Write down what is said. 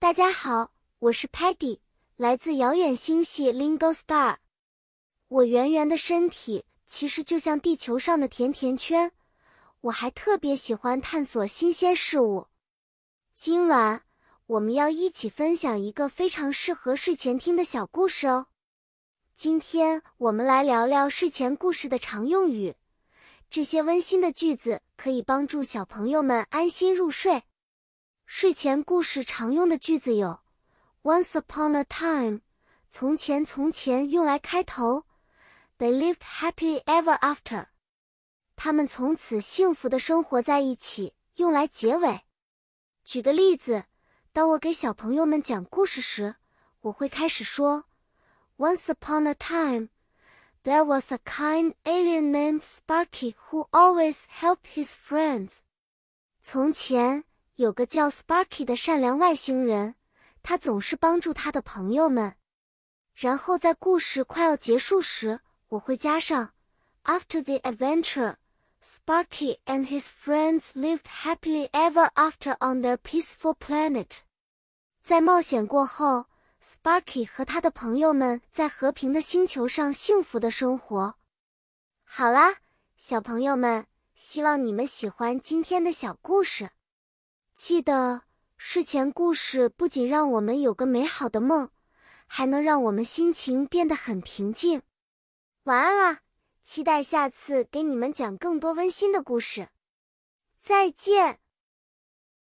大家好，我是 Patty，来自遥远星系 Lingo Star。我圆圆的身体其实就像地球上的甜甜圈。我还特别喜欢探索新鲜事物。今晚我们要一起分享一个非常适合睡前听的小故事哦。今天我们来聊聊睡前故事的常用语，这些温馨的句子可以帮助小朋友们安心入睡。睡前故事常用的句子有：Once upon a time，从前从前用来开头；They lived happily ever after，他们从此幸福的生活在一起，用来结尾。举个例子，当我给小朋友们讲故事时，我会开始说：Once upon a time，there was a kind alien named Sparky who always helped his friends。从前。有个叫 Sparky 的善良外星人，他总是帮助他的朋友们。然后在故事快要结束时，我会加上 After the adventure, Sparky and his friends lived happily ever after on their peaceful planet。在冒险过后，Sparky 和他的朋友们在和平的星球上幸福的生活。好啦，小朋友们，希望你们喜欢今天的小故事。记得睡前故事不仅让我们有个美好的梦，还能让我们心情变得很平静。晚安啦！期待下次给你们讲更多温馨的故事。再见。